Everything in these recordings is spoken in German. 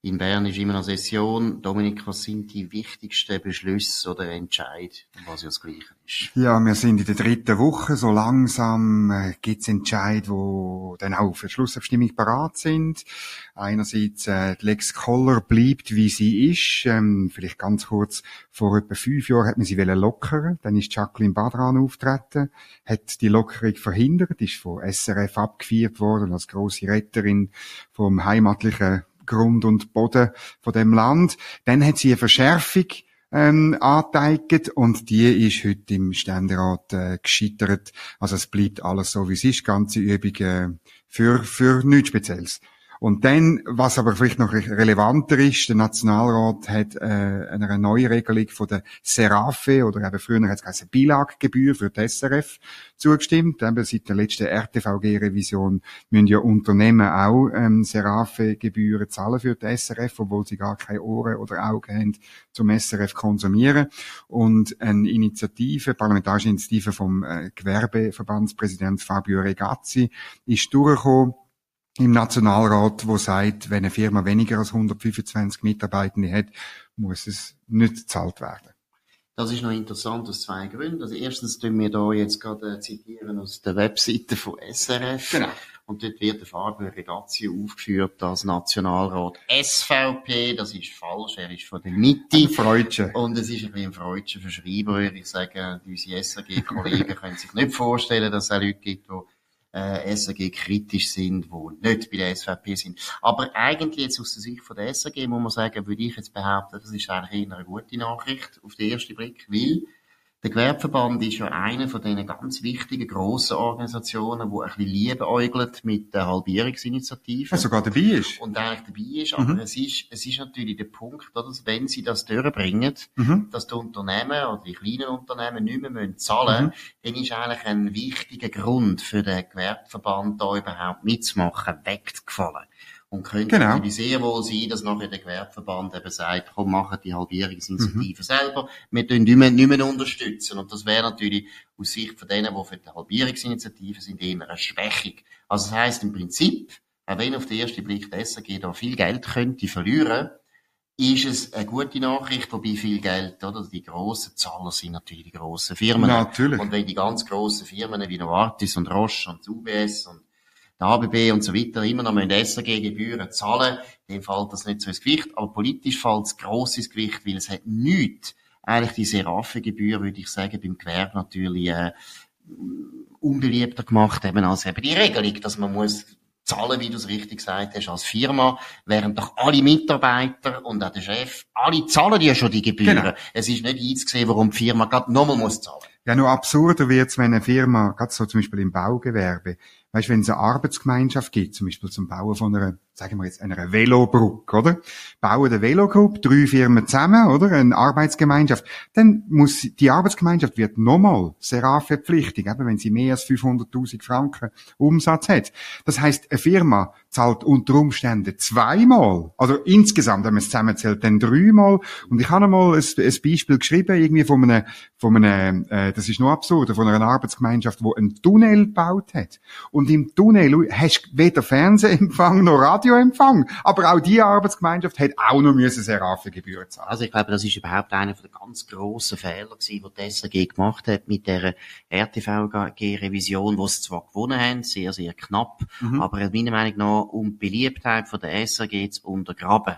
In Bern ist immer noch Session. Dominik, was sind die wichtigsten Beschlüsse oder Entscheid, was ja das Gleiche ist? Ja, wir sind in der dritten Woche. So langsam äh, gibt's Entscheid, wo dann auch für die Schlussabstimmung parat sind. Einerseits äh, die Lex Koller bleibt, wie sie ist. Ähm, vielleicht ganz kurz, vor etwa fünf Jahren hat man sie lockern Dann ist Jacqueline Badran auftreten, hat die Lockerung verhindert, ist von SRF abgeführt worden als große Retterin vom heimatlichen Grund und Boden von dem Land. Dann hat sie eine Verschärfung ähm, angeteigt und die ist heute im Ständerat äh, gescheitert. Also es bleibt alles so, wie es ist, ganze Übung äh, für, für nichts Spezielles. Und dann, was aber vielleicht noch relevanter ist, der Nationalrat hat äh, eine neue Regelung von der Serafe oder eben früher hat es geheißen Bilaggebühr für die SRF zugestimmt. Eben seit der letzten RTVG-Revision müssen ja Unternehmen auch ähm, Serafe-Gebühren zahlen für die SRF, obwohl sie gar keine Ohren oder Augen haben zum SRF konsumieren. Und eine Initiative, parlamentarische Initiative vom äh, Gewerbeverbandspräsident Fabio Regazzi ist durchgekommen, im Nationalrat, wo sagt, wenn eine Firma weniger als 125 Mitarbeitende hat, muss es nicht gezahlt werden. Das ist noch interessant aus zwei Gründen. Also erstens tun wir da jetzt gerade äh, zitieren aus der Webseite von SRF. Genau. Und dort wird der Fabio Regazzi aufgeführt als Nationalrat SVP. Das ist falsch. Er ist von der Mitte. Freudchen. Und es ist ein bisschen ein Freudscher Verschreiber, würde ich sagen. Unsere SRG-Kollegen können sich nicht vorstellen, dass es auch Leute gibt, die äh, SAG kritisch sind, die nicht bei der SVP sind. Aber eigentlich jetzt aus der Sicht von der SAG muss man sagen, würde ich jetzt behaupten, das ist eigentlich eher eine gute Nachricht auf den ersten Blick, weil der Gewerbeverband ist ja eine von diesen ganz wichtigen, grossen Organisationen, die ein bisschen liebäugelt mit der Halbierungsinitiative. Ja, sogar dabei ist. Und eigentlich dabei ist. Aber mhm. es ist, es ist natürlich der Punkt, dass wenn sie das durchbringen, mhm. dass die Unternehmen oder die kleinen Unternehmen nicht mehr müssen zahlen müssen, mhm. dann ist eigentlich ein wichtiger Grund für den Gewerbeverband da überhaupt mitzumachen, weggefallen. Und könnte genau. natürlich sehr wohl sein, dass nachher der Gewerbeverband eben sagt, komm, machen die Halbierungsinitiative mhm. selber. Wir tun nicht mehr, nicht mehr unterstützen. Und das wäre natürlich aus Sicht von denen, die für die Halbierungsinitiative sind, eher eine Schwächung. Also das heisst im Prinzip, auch wenn auf den ersten Blick der SAG da viel Geld könnte verlieren, ist es eine gute Nachricht, wobei viel Geld, oder? Die grossen Zahler sind natürlich die grossen Firmen. Natürlich. Und wenn die ganz grossen Firmen wie Novartis und Roche und UBS und der ABB und so weiter immer noch SRG-Gebühren zahlen, dann fällt das nicht so ins Gewicht. Aber politisch fällt es gross ins Gewicht, weil es hat nichts, eigentlich die Serafe-Gebühr, würde ich sagen, beim Gewerbe natürlich, äh, unbeliebter gemacht eben als eben die Regelung, dass man muss zahlen, wie du es richtig gesagt hast, als Firma, während doch alle Mitarbeiter und auch der Chef, alle zahlen ja schon die Gebühren. Genau. Es ist nicht einzusehen, warum die Firma gerade nochmal muss zahlen. Ja, nur absurder wird's, wenn eine Firma, gerade so zum Beispiel im Baugewerbe, weißt, wenn es eine Arbeitsgemeinschaft gibt, zum Beispiel zum Bauen von einer sagen wir jetzt, einer Velobrücke, oder? Bauen eine Velogruppe, drei Firmen zusammen, oder? Eine Arbeitsgemeinschaft. Dann muss, die Arbeitsgemeinschaft wird nochmal Serafe-pflichtig, eben wenn sie mehr als 500.000 Franken Umsatz hat. Das heißt, eine Firma zahlt unter Umständen zweimal, also insgesamt, wenn man es zusammenzählt, dann dreimal. Und ich habe einmal ein, ein Beispiel geschrieben, irgendwie von einem, von einem, äh, das ist noch absurd, von einer Arbeitsgemeinschaft, die einen Tunnel gebaut hat. Und im Tunnel hast du weder Fernsehempfang noch Radio Radioempfang. Aber auch die Arbeitsgemeinschaft hat auch noch müssen Seraphengebühren zahlen. Also ich glaube, das ist überhaupt einer der ganz grossen Fehler gewesen, die die SRG gemacht hat mit der RTVG-Revision, wo sie zwar gewonnen haben, sehr, sehr knapp, mhm. aber meiner Meinung nach, um die Beliebtheit der SRG zu untergraben,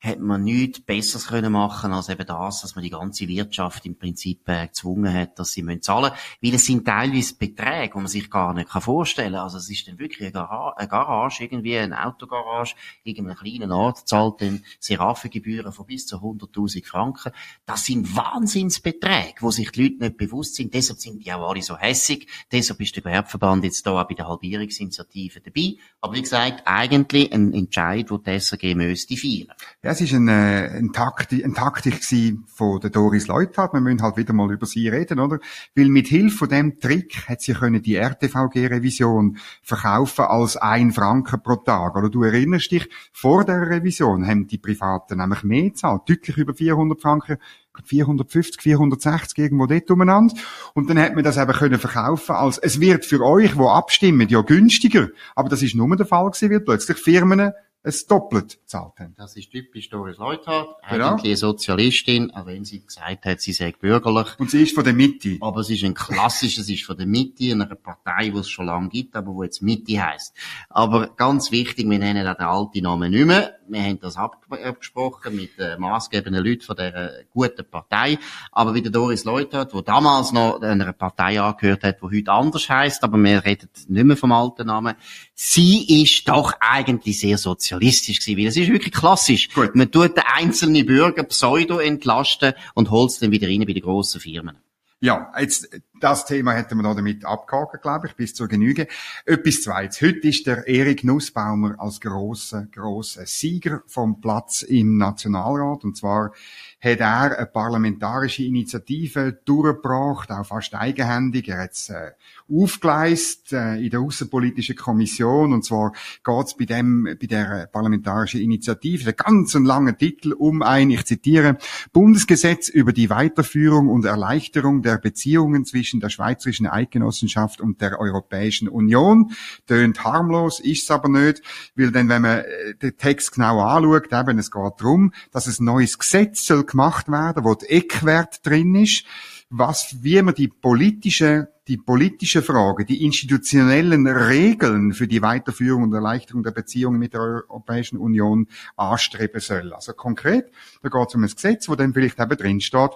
hätte man nichts Besseres können machen als eben das, dass man die ganze Wirtschaft im Prinzip äh, gezwungen hat, dass sie müssen zahlen Weil es sind teilweise Beträge, die man sich gar nicht vorstellen kann. Also es ist dann wirklich eine, Gara eine Garage, irgendwie eine Autogarage, irgendeinem kleinen Ort zahlt dann Seraphengebühren von bis zu 100'000 Franken. Das sind Wahnsinnsbeträge, wo sich die Leute nicht bewusst sind. Deshalb sind die auch alle so hässig. Deshalb ist der Gewerbeverband jetzt da auch bei der Halbierungsinitiative dabei. Aber wie gesagt, eigentlich ein Entscheid, wo die SRG müsste feiern. Ja, es ist eine, eine, Taktik, eine Taktik von der Doris Leuthard. Wir müssen halt wieder mal über sie reden, oder? Weil mit Hilfe von dem Trick hat sie können die RTVG-Revision verkaufen als ein Franken pro Tag. Oder du erinnerst dich, vor der Revision haben die Privaten nämlich mehr gezahlt, deutlich über 400 Franken 450, 460 irgendwo dort umeinander. Und dann hat man das eben können verkaufen als, es wird für euch, wo abstimmen, ja günstiger. Aber das ist nur der Fall gewesen, weil plötzlich Firmen es doppelt zahlt haben. Das ist typisch Doris Leuthard, genau. eigentlich eine Sozialistin, auch wenn sie gesagt hat, sie sei bürgerlich. Und sie ist von der Mitte. Aber sie ist ein klassisches, sie ist von der Mitte, einer Partei, die es schon lange gibt, aber wo jetzt Mitte heißt. Aber ganz wichtig, wir nennen den alten Namen nicht mehr. Wir haben das abgesprochen mit äh, maßgebenden Leuten von dieser guten Partei. Aber wie der Doris Leuthard, der damals noch einer Partei angehört hat, die heute anders heißt, aber wir reden nicht mehr vom alten Namen, sie ist doch eigentlich sehr sozialistisch gewesen, weil es ist wirklich klassisch. Gut. Man tut den einzelnen Bürger pseudo entlasten und holt es dann wieder rein bei den grossen Firmen. Ja, jetzt, das Thema hätten wir noch damit abgehakt, glaube ich, bis zur Genüge. Etwas Zweites. Heute ist der Erik Nussbaumer als grosser, grosser Sieger vom Platz im Nationalrat. Und zwar hat er eine parlamentarische Initiative durchgebracht, auch fast eigenhändig. Er hat es äh, aufgeleistet äh, in der Außenpolitischen Kommission. Und zwar geht es bei dem, bei der parlamentarischen Initiative, der ganz langen Titel, um ein, ich zitiere, Bundesgesetz über die Weiterführung und Erleichterung der Beziehungen zwischen der Schweizerischen Eidgenossenschaft und der Europäischen Union. Tönt harmlos, ist's aber nicht, weil dann, wenn man äh, den Text genau anschaut, eben, es geht darum, dass ein neues Gesetz soll gemacht werden, wo der Eckwert drin ist, was, wie man die politische, die politische Frage, die institutionellen Regeln für die Weiterführung und Erleichterung der Beziehungen mit der Europäischen Union anstreben soll. Also konkret, da geht es um ein Gesetz, wo dann vielleicht eben drin steht,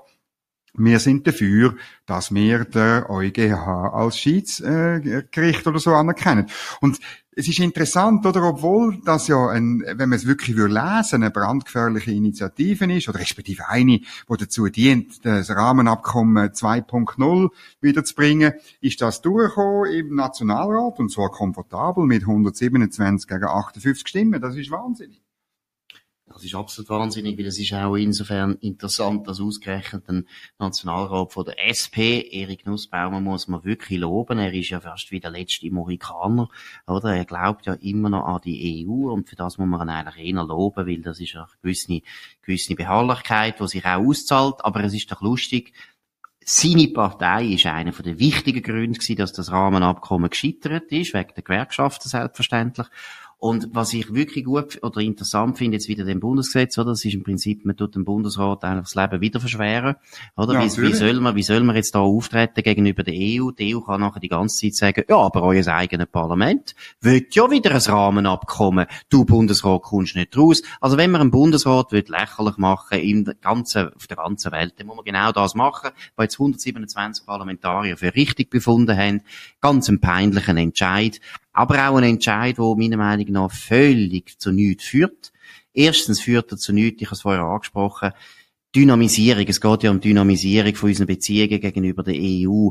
wir sind dafür, dass wir den EuGH als Schiedsgericht oder so anerkennen. Und es ist interessant, oder, obwohl das ja ein, wenn man es wirklich lesen würde eine brandgefährliche Initiative ist, oder respektive eine, die dazu dient, das Rahmenabkommen 2.0 wiederzubringen, ist das durchgekommen im Nationalrat, und zwar komfortabel mit 127 gegen 58 Stimmen. Das ist wahnsinnig. Das ist absolut wahnsinnig, weil es ist auch insofern interessant, dass ausgerechnet ein Nationalrat von der SP, Erik Nussbaumer, muss man wirklich loben. Er ist ja fast wie der letzte Mohikaner, oder? Er glaubt ja immer noch an die EU und für das muss man ihn eigentlich eher loben, weil das ist eine gewisse, gewisse Beharrlichkeit, die sich auch auszahlt. Aber es ist doch lustig, seine Partei ist einer der wichtigen Gründe gewesen, dass das Rahmenabkommen gescheitert ist, wegen der Gewerkschaften selbstverständlich. Und was ich wirklich gut oder interessant finde, jetzt wieder dem Bundesgesetz, oder? Das ist im Prinzip, man tut dem Bundesrat einfach das Leben wieder verschweren, oder? Ja, wie, wie, soll man, wie soll man jetzt da auftreten gegenüber der EU? Die EU kann nachher die ganze Zeit sagen, ja, aber euer eigenes Parlament will ja wieder ein Rahmenabkommen. Du Bundesrat kommst nicht raus. Also wenn man einen Bundesrat will lächerlich machen im ganzen, auf der ganzen Welt, dann muss man genau das machen, was jetzt 127 Parlamentarier für richtig befunden haben. Ganz einen peinlichen Entscheid aber auch ein Entscheid, der meiner Meinung nach völlig zu nichts führt. Erstens führt er zu nichts, ich habe es vorher angesprochen, Dynamisierung. Es geht ja um Dynamisierung von unseren Beziehungen gegenüber der EU.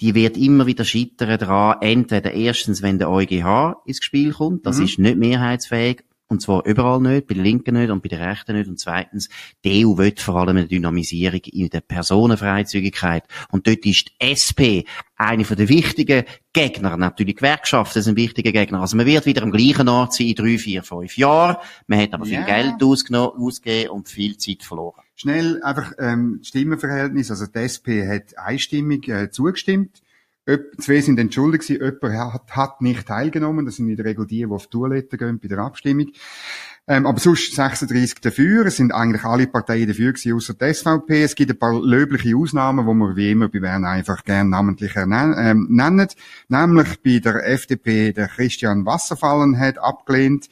Die wird immer wieder scheitern daran, entweder erstens, wenn der EuGH ins Spiel kommt, das mhm. ist nicht mehrheitsfähig, und zwar überall nicht, bei den Linken nicht und bei den Rechten nicht. Und zweitens, die EU will vor allem eine Dynamisierung in der Personenfreizügigkeit. Und dort ist die SP eine von den wichtigen Gegner. Natürlich Gewerkschaften sind wichtige Gegner. Also man wird wieder am gleichen Ort sein in drei, vier, fünf Jahren. Man hat aber viel Geld ausgegeben und viel Zeit verloren. Schnell einfach ähm, Stimmenverhältnis. Also die SP hat einstimmig äh, zugestimmt. Zwei sind entschuldigt gewesen, jemand hat, hat nicht teilgenommen. Das sind in der Regel die, die auf die Toilette gehen bei der Abstimmung. Ähm, aber sonst 36 dafür. Es sind eigentlich alle Parteien dafür gewesen, außer die SVP. Es gibt ein paar löbliche Ausnahmen, wo wir wie immer bei Bern einfach gern namentlich ähm, nennen. Nämlich bei der FDP der Christian Wasserfallen hat abgelehnt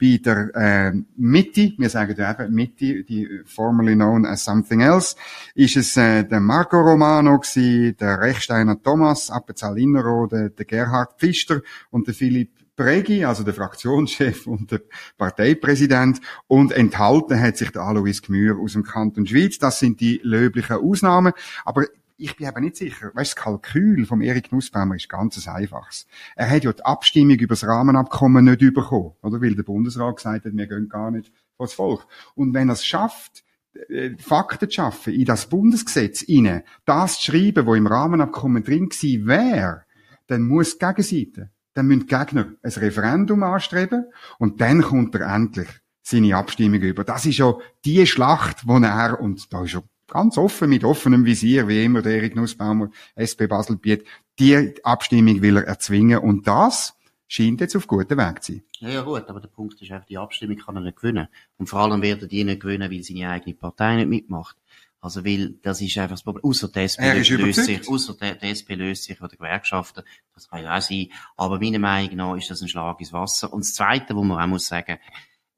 bei der äh, Mitte, wir sagen ja eben Mitte, die formerly known as something else, ist es äh, der Marco Romano gewesen, der Rechsteiner Thomas, Appenzell Innerrhoden, der Gerhard Pfister und der Philipp Bregi, also der Fraktionschef und der Parteipräsident, und enthalten hat sich der Alois Gmür aus dem Kanton Schweiz. Das sind die löblichen Ausnahmen. Aber ich bin eben nicht sicher. Weißt, das Kalkül vom Erik Nussbaumer ist ganz einfaches. Er hat ja die Abstimmung über das Rahmenabkommen nicht bekommen, oder? Weil der Bundesrat gesagt hat, wir gehen gar nicht das Volk. Und wenn er es schafft, äh, Fakten zu schaffen, in das Bundesgesetz inne, das zu schreiben, wo im Rahmenabkommen drin gewesen wäre, dann muss die Gegenseite, dann müssen die Gegner ein Referendum anstreben und dann kommt er endlich seine Abstimmung über. Das ist ja die Schlacht, wo er, und da ist er ganz offen, mit offenem Visier, wie immer der Erik Nussbaumer, SP Basel bietet, die Abstimmung will er erzwingen und das scheint jetzt auf gutem Weg zu sein. Ja, ja gut, aber der Punkt ist einfach, die Abstimmung kann er nicht gewinnen. Und vor allem wird er die nicht gewinnen, weil seine eigene Partei nicht mitmacht. Also, weil, das ist einfach das Problem. Ausser die SP löst sich, ausser die, die SP löst sich oder Gewerkschaften. Das kann ja auch sein. Aber meiner Meinung nach ist das ein Schlag ins Wasser. Und das Zweite, wo man auch muss sagen,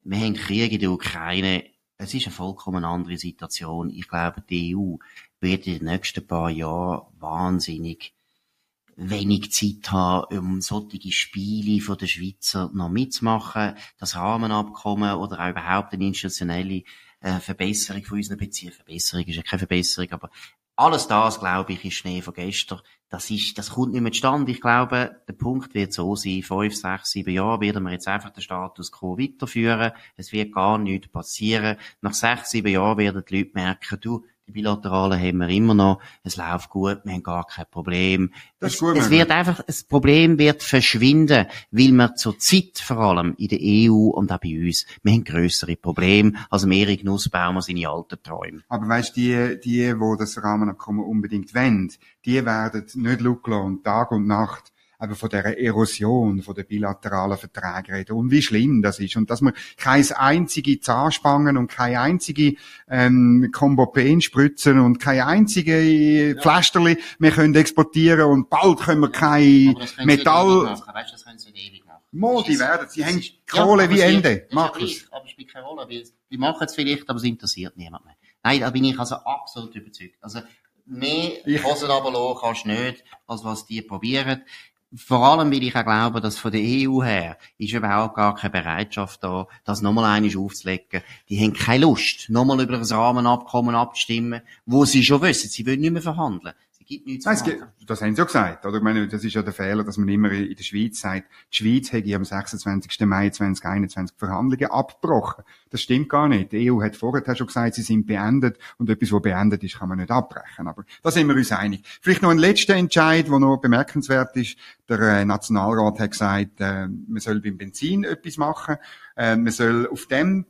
wir haben Krieg in der Ukraine. Es ist eine vollkommen andere Situation. Ich glaube, die EU wird in den nächsten paar Jahren wahnsinnig wenig Zeit haben, um solche Spiele von der Schweizer noch mitzumachen. Das Rahmenabkommen oder auch überhaupt eine institutionelle äh, Verbesserung von unseren Beziehungen. Verbesserung ist ja keine Verbesserung, aber alles das, glaube ich, ist Schnee von gestern. Das ist, das kommt nicht mehr zustande. Ich glaube, der Punkt wird so sein, fünf, sechs, sieben Jahre werden wir jetzt einfach den Status quo weiterführen. Es wird gar nichts passieren. Nach sechs, sieben Jahren werden die Leute merken, du, die Bilateralen haben wir immer noch. Es läuft gut, wir haben gar kein Problem. Das es, gut, es wird einfach, das Problem wird verschwinden, weil wir zur Zeit vor allem in der EU und auch bei uns, wir haben grössere Probleme als Erik Nussbaumer seine alten Träume. Aber weißt, die, die, wo das Rahmenabkommen unbedingt wollen, die werden nicht schauen Tag und Nacht eben von der Erosion von der bilateralen Verträge reden und wie schlimm das ist und dass man keine einzige Zahnspangen und keine einzige ähm, Kombopen spritzen und keine einzige ja. Pflasterli mehr können exportieren und bald können wir kein Metall... Weißt, das können sie ewig machen. Mo, die werden, sie haben Kohle ja, wie Ende. Markus. Aber es spielt keine Rolle, weil die machen es vielleicht, aber es interessiert niemand mehr. Nein, da bin ich also absolut überzeugt. Also, mehr Hosen runterlassen kannst du nicht, als was die probieren. Vor allem, weil ich auch glaube, dass von der EU her ist überhaupt gar keine Bereitschaft da, das nochmal einmal aufzulegen. Die haben keine Lust, nochmal über das Rahmenabkommen abzustimmen, wo sie schon wissen, sie wollen nicht mehr verhandeln. Es gibt nichts Nein, gibt, das haben sie ja gesagt, oder? Ich meine, das ist ja der Fehler, dass man immer in der Schweiz sagt, die Schweiz hätte am 26. Mai 2021 Verhandlungen abgebrochen. Das stimmt gar nicht. Die EU hat vorher schon gesagt, sie sind beendet und etwas, was beendet ist, kann man nicht abbrechen. Aber da sind wir uns einig. Vielleicht noch ein letzter Entscheid, der noch bemerkenswert ist. Der äh, Nationalrat hat gesagt, äh, man soll beim Benzin etwas machen. Äh, man soll auf dem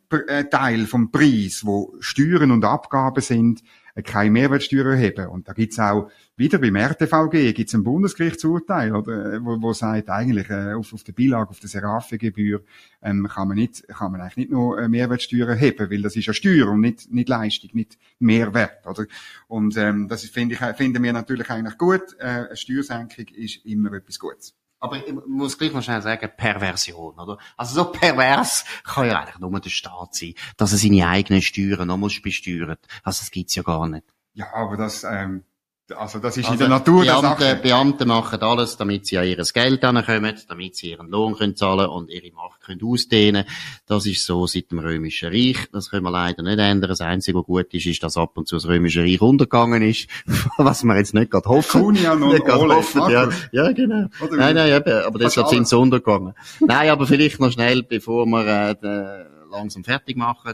Teil vom Preis, wo Steuern und Abgaben sind, keine Mehrwertsteuer erheben. Und da gibt's auch, wieder beim RTVG gibt's ein Bundesgerichtsurteil, oder, wo, wo sagt, eigentlich, äh, auf, auf der Beilage, auf der Seraphengebühr, ähm, kann man nicht, kann man eigentlich nicht nur äh, Mehrwertsteuer erheben, weil das ist ja Steuer und nicht, nicht Leistung, nicht Mehrwert, oder? Und, ähm, das finde ich, finden wir natürlich eigentlich gut. Äh, eine Steuersenkung ist immer etwas Gutes. Aber ich muss gleich noch schnell sagen, Perversion, oder? Also so pervers kann ja eigentlich nur der Staat sein, dass er seine eigenen Steuern noch muss besteuern. Also das gibt's ja gar nicht. Ja, aber das, ähm, also das ist also in der Natur Beamte, der Sache. Beamte machen alles, damit sie an ihr Geld ankommen, damit sie ihren Lohn können zahlen und ihre Macht können ausdehnen. Das ist so seit dem Römischen Reich. Das können wir leider nicht ändern. Das Einzige, was gut ist, ist, dass ab und zu das Römische Reich untergegangen ist, was wir jetzt nicht gerade hoffen. Kunian und nicht Ole, hoffen, ja. ja, genau. Oder nein, nein, eben, aber deshalb sind sie untergegangen. nein, aber vielleicht noch schnell, bevor wir äh, langsam fertig machen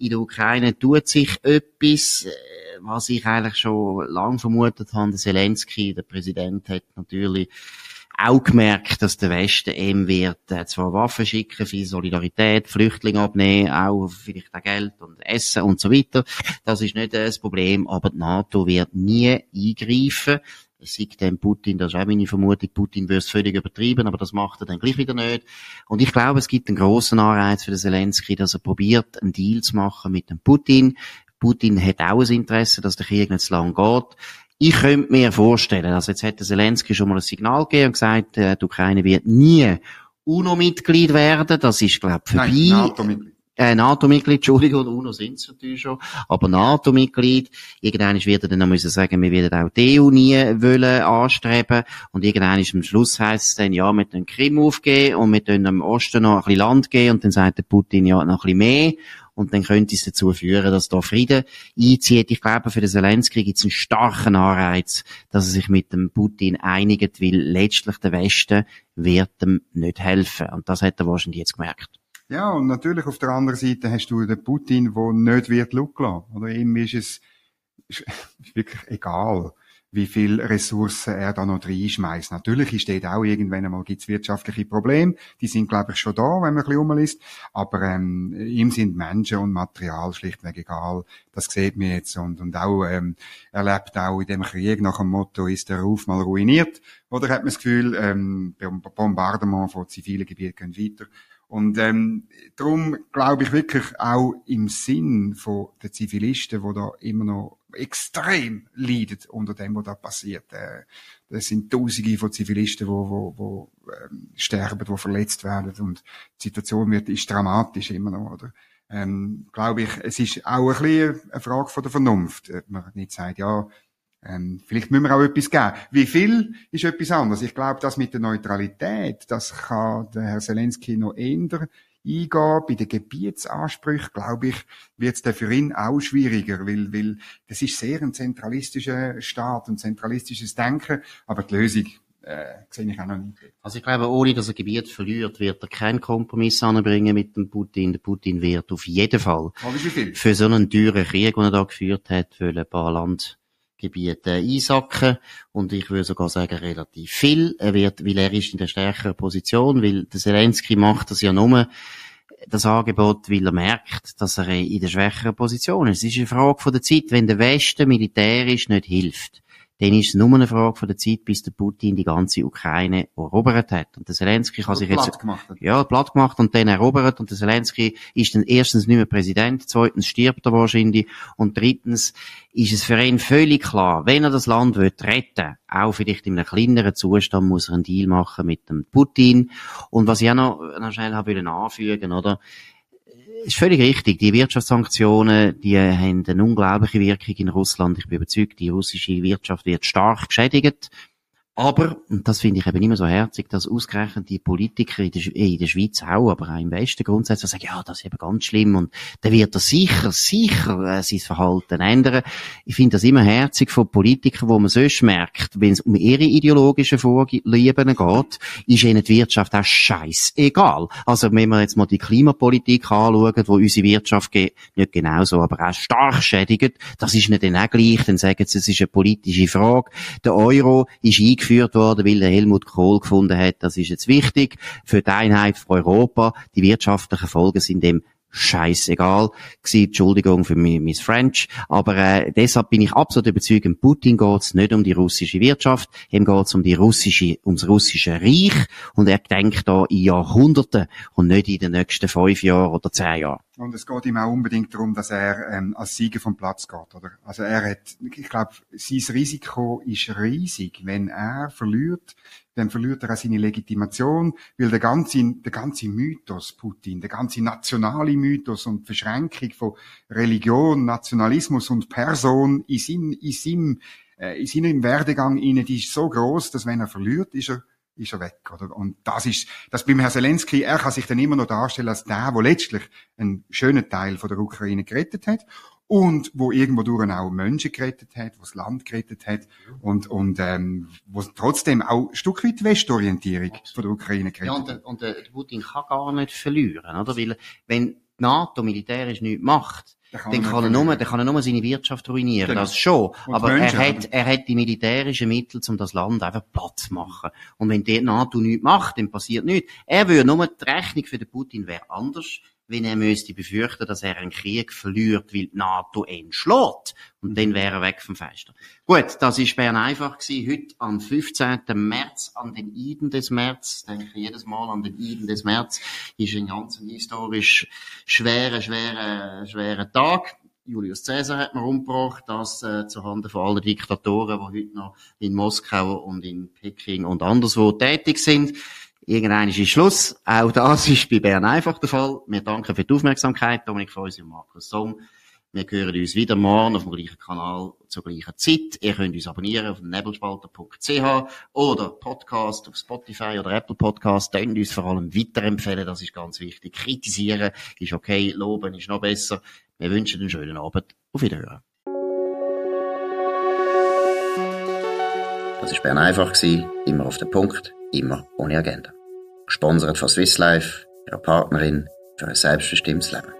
in der Ukraine tut sich etwas, äh, was ich eigentlich schon lang vermutet habe. Der Zelensky, der Präsident, hat natürlich auch gemerkt, dass der Westen ihm wird äh, zwar Waffen schicken, viel Solidarität, Flüchtlinge abnehmen, auch vielleicht auch Geld und Essen und so weiter. Das ist nicht das Problem, aber die NATO wird nie eingreifen. Es sieht dem Putin, das ist auch meine Vermutung, Putin würde es völlig übertrieben, aber das macht er dann gleich wieder nicht. Und ich glaube, es gibt einen grossen Anreiz für den Zelensky, dass er probiert, einen Deal zu machen mit dem Putin. Putin hat auch ein Interesse, dass der Krieg nicht zu lang geht. Ich könnte mir vorstellen, also jetzt hat der Zelensky schon mal ein Signal gegeben und gesagt, äh, die Ukraine wird nie UNO-Mitglied werden. Das ist, glaube ich, vorbei. Nein, NATO-Mitglied äh, NATO-Mitglied, Entschuldigung, UNO sind es natürlich schon, aber NATO-Mitglied. Irgendwann wird er dann noch müssen sagen, wir werden auch die EU nie wollen anstreben. Und irgendwann ist am Schluss heisst es dann, ja, wir den Krim aufgeben und dann am Osten noch ein bisschen Land geben und dann sagt der Putin ja noch ein bisschen mehr. Und dann könnte es dazu führen, dass da Frieden einzieht. Ich glaube, für den Zelensky gibt es einen starken Anreiz, dass er sich mit dem Putin einigt, weil letztlich der Westen wird ihm nicht helfen. Und das hat er wahrscheinlich jetzt gemerkt. Ja, und natürlich auf der anderen Seite hast du den Putin, der nicht wird lassen. Oder ihm ist es wirklich egal wie viel Ressourcen er da noch reinschmeißt. Natürlich ist dort auch irgendwann einmal gibt's wirtschaftliche Probleme. Die sind, glaube ich, schon da, wenn man ein bisschen rumliest. Aber ähm, ihm sind Menschen und Material schlichtweg egal. Das sieht man jetzt. Und, und auch, ähm, er lebt auch in dem Krieg nach dem Motto, ist der Ruf mal ruiniert? Oder hat man das Gefühl, ähm, Bombardement von zivilen Gebieten gehen weiter? Und ähm, darum glaube ich wirklich auch im Sinn von den Zivilisten, die da immer noch extrem leiden unter dem, was da passiert. Äh, das sind Tausende von Zivilisten, die, wo, wo, ähm, sterben, die verletzt werden und die Situation wird ist dramatisch immer noch, oder? Ähm, glaube ich, es ist auch ein bisschen eine Frage von der Vernunft, ob man nicht sagt, ja, ähm, vielleicht müssen wir auch etwas geben. Wie viel ist etwas anderes? Ich glaube, das mit der Neutralität, das kann der Herr Zelensky noch ändern. Eingehen bei den Gebietsansprüchen, glaube ich, wird es für ihn auch schwieriger, weil, weil das ist sehr ein zentralistischer Staat, ein zentralistisches Denken, aber die Lösung äh, sehe ich auch noch nicht. Also ich glaube, ohne dass er Gebiet verliert, wird er keinen Kompromiss anbringen mit dem Putin. Der Putin wird auf jeden Fall für so einen teuren Krieg, den er da geführt hat, für ein paar Land Gebiete einsacken. Und ich würde sogar sagen, relativ viel. Er wird, weil er ist in der stärkeren Position, weil der Zelensky macht das ja nur, das Angebot, weil er merkt, dass er in der schwächeren Position ist. Es ist eine Frage von der Zeit, wenn der Westen militärisch nicht hilft dann ist es nur eine Frage von der Zeit, bis der Putin die ganze Ukraine erobert hat. Und der Zelensky kann sich jetzt, gemacht hat. ja, platt gemacht und dann erobert. Und der Zelensky ist dann erstens nicht mehr Präsident, zweitens stirbt er wahrscheinlich und drittens ist es für ihn völlig klar, wenn er das Land will retten, auch vielleicht in einem kleineren Zustand, muss er einen Deal machen mit dem Putin. Und was ich auch noch, noch schnell habe anfügen, oder? Ist völlig richtig. Die Wirtschaftssanktionen, die haben eine unglaubliche Wirkung in Russland. Ich bin überzeugt, die russische Wirtschaft wird stark geschädigt. Aber, und das finde ich eben immer so herzig, dass ausgerechnet die Politiker in der, in der Schweiz auch, aber auch im Westen grundsätzlich sagen, ja, das ist eben ganz schlimm und dann wird er sicher, sicher äh, sein Verhalten ändern. Ich finde das immer herzig von Politikern, wo man sonst merkt, wenn es um ihre ideologischen Vorlieben geht, ist ihnen die Wirtschaft auch scheißegal. Also wenn wir jetzt mal die Klimapolitik anschauen, wo unsere Wirtschaft nicht genauso, aber auch stark schädigt, das ist nicht dann auch gleich, dann sagen sie, es ist eine politische Frage. Der Euro ist eingeführt eingeführt worden, weil der Helmut Kohl gefunden hat, das ist jetzt wichtig für die Einheit von Europa. Die wirtschaftlichen Folgen sind dem scheißegal gewesen. Entschuldigung für mein, French. Aber äh, deshalb bin ich absolut überzeugt, Putin geht's nicht um die russische Wirtschaft, ihm geht's um die russische, ums russische Reich und er denkt da in Jahrhunderten und nicht in den nächsten fünf Jahren oder zehn Jahren. Und es geht ihm auch unbedingt darum, dass er ähm, als Sieger vom Platz geht, oder? Also er hat, ich glaube, sein Risiko ist riesig. Wenn er verliert, dann verliert er auch seine Legitimation, weil der ganze, der ganze Mythos Putin, der ganze nationale Mythos und Verschränkung von Religion, Nationalismus und Person in seinem, in seinem, äh, in seinem Werdegang innen, die ist so groß, dass wenn er verliert, ist er ist er weg, oder? Und das ist, das beim Herrn Zelensky, er kann sich dann immer noch darstellen als der, der letztlich einen schönen Teil von der Ukraine gerettet hat und wo irgendwo durch auch Menschen gerettet hat, wo das Land gerettet hat und, und ähm, wo trotzdem auch ein Stück weit Westorientierung von der Ukraine gerettet. Ja, und, der, und der Putin kann gar nicht verlieren, oder? Weil, wenn die NATO militärisch nichts macht, dann kann, er nur, dann kann er nur seine Wirtschaft ruinieren, genau. das schon. Und aber er hat, er hat die militärischen Mittel, um das Land einfach platt zu machen. Und wenn die NATO nichts macht, dann passiert nichts. Er würde nur, die Rechnung für den Putin wäre anders, wenn er müsste befürchten, dass er einen Krieg verliert, weil die NATO ihn. Und dann wäre er weg vom Fenster. Gut, das ist Bern einfach gewesen. Heute am 15. März, an den Iden des März, denke ich jedes Mal an den Iden des März, ist ein ganz historisch schwerer, schwerer, schwerer Tag. Julius Caesar hat man umgebracht, das äh, zuhanden von allen Diktatoren, die heute noch in Moskau und in Peking und anderswo tätig sind. Irgendein ist Schluss. Auch das ist bei Bern einfach der Fall. Wir danken für die Aufmerksamkeit. Dominik Feusi und Markus Somm. Wir hören uns wieder morgen auf dem gleichen Kanal zur gleichen Zeit. Ihr könnt uns abonnieren auf nebelspalter.ch oder Podcast auf Spotify oder Apple Podcast. Könnt uns vor allem weiterempfehlen, das ist ganz wichtig. Kritisieren ist okay, loben ist noch besser. Wir wünschen einen schönen Abend. Auf Wiederhören. Das war Bern einfach, immer auf den Punkt, immer ohne Agenda. Gesponsert von Swiss Life, ihrer Partnerin für ein selbstbestimmtes Leben.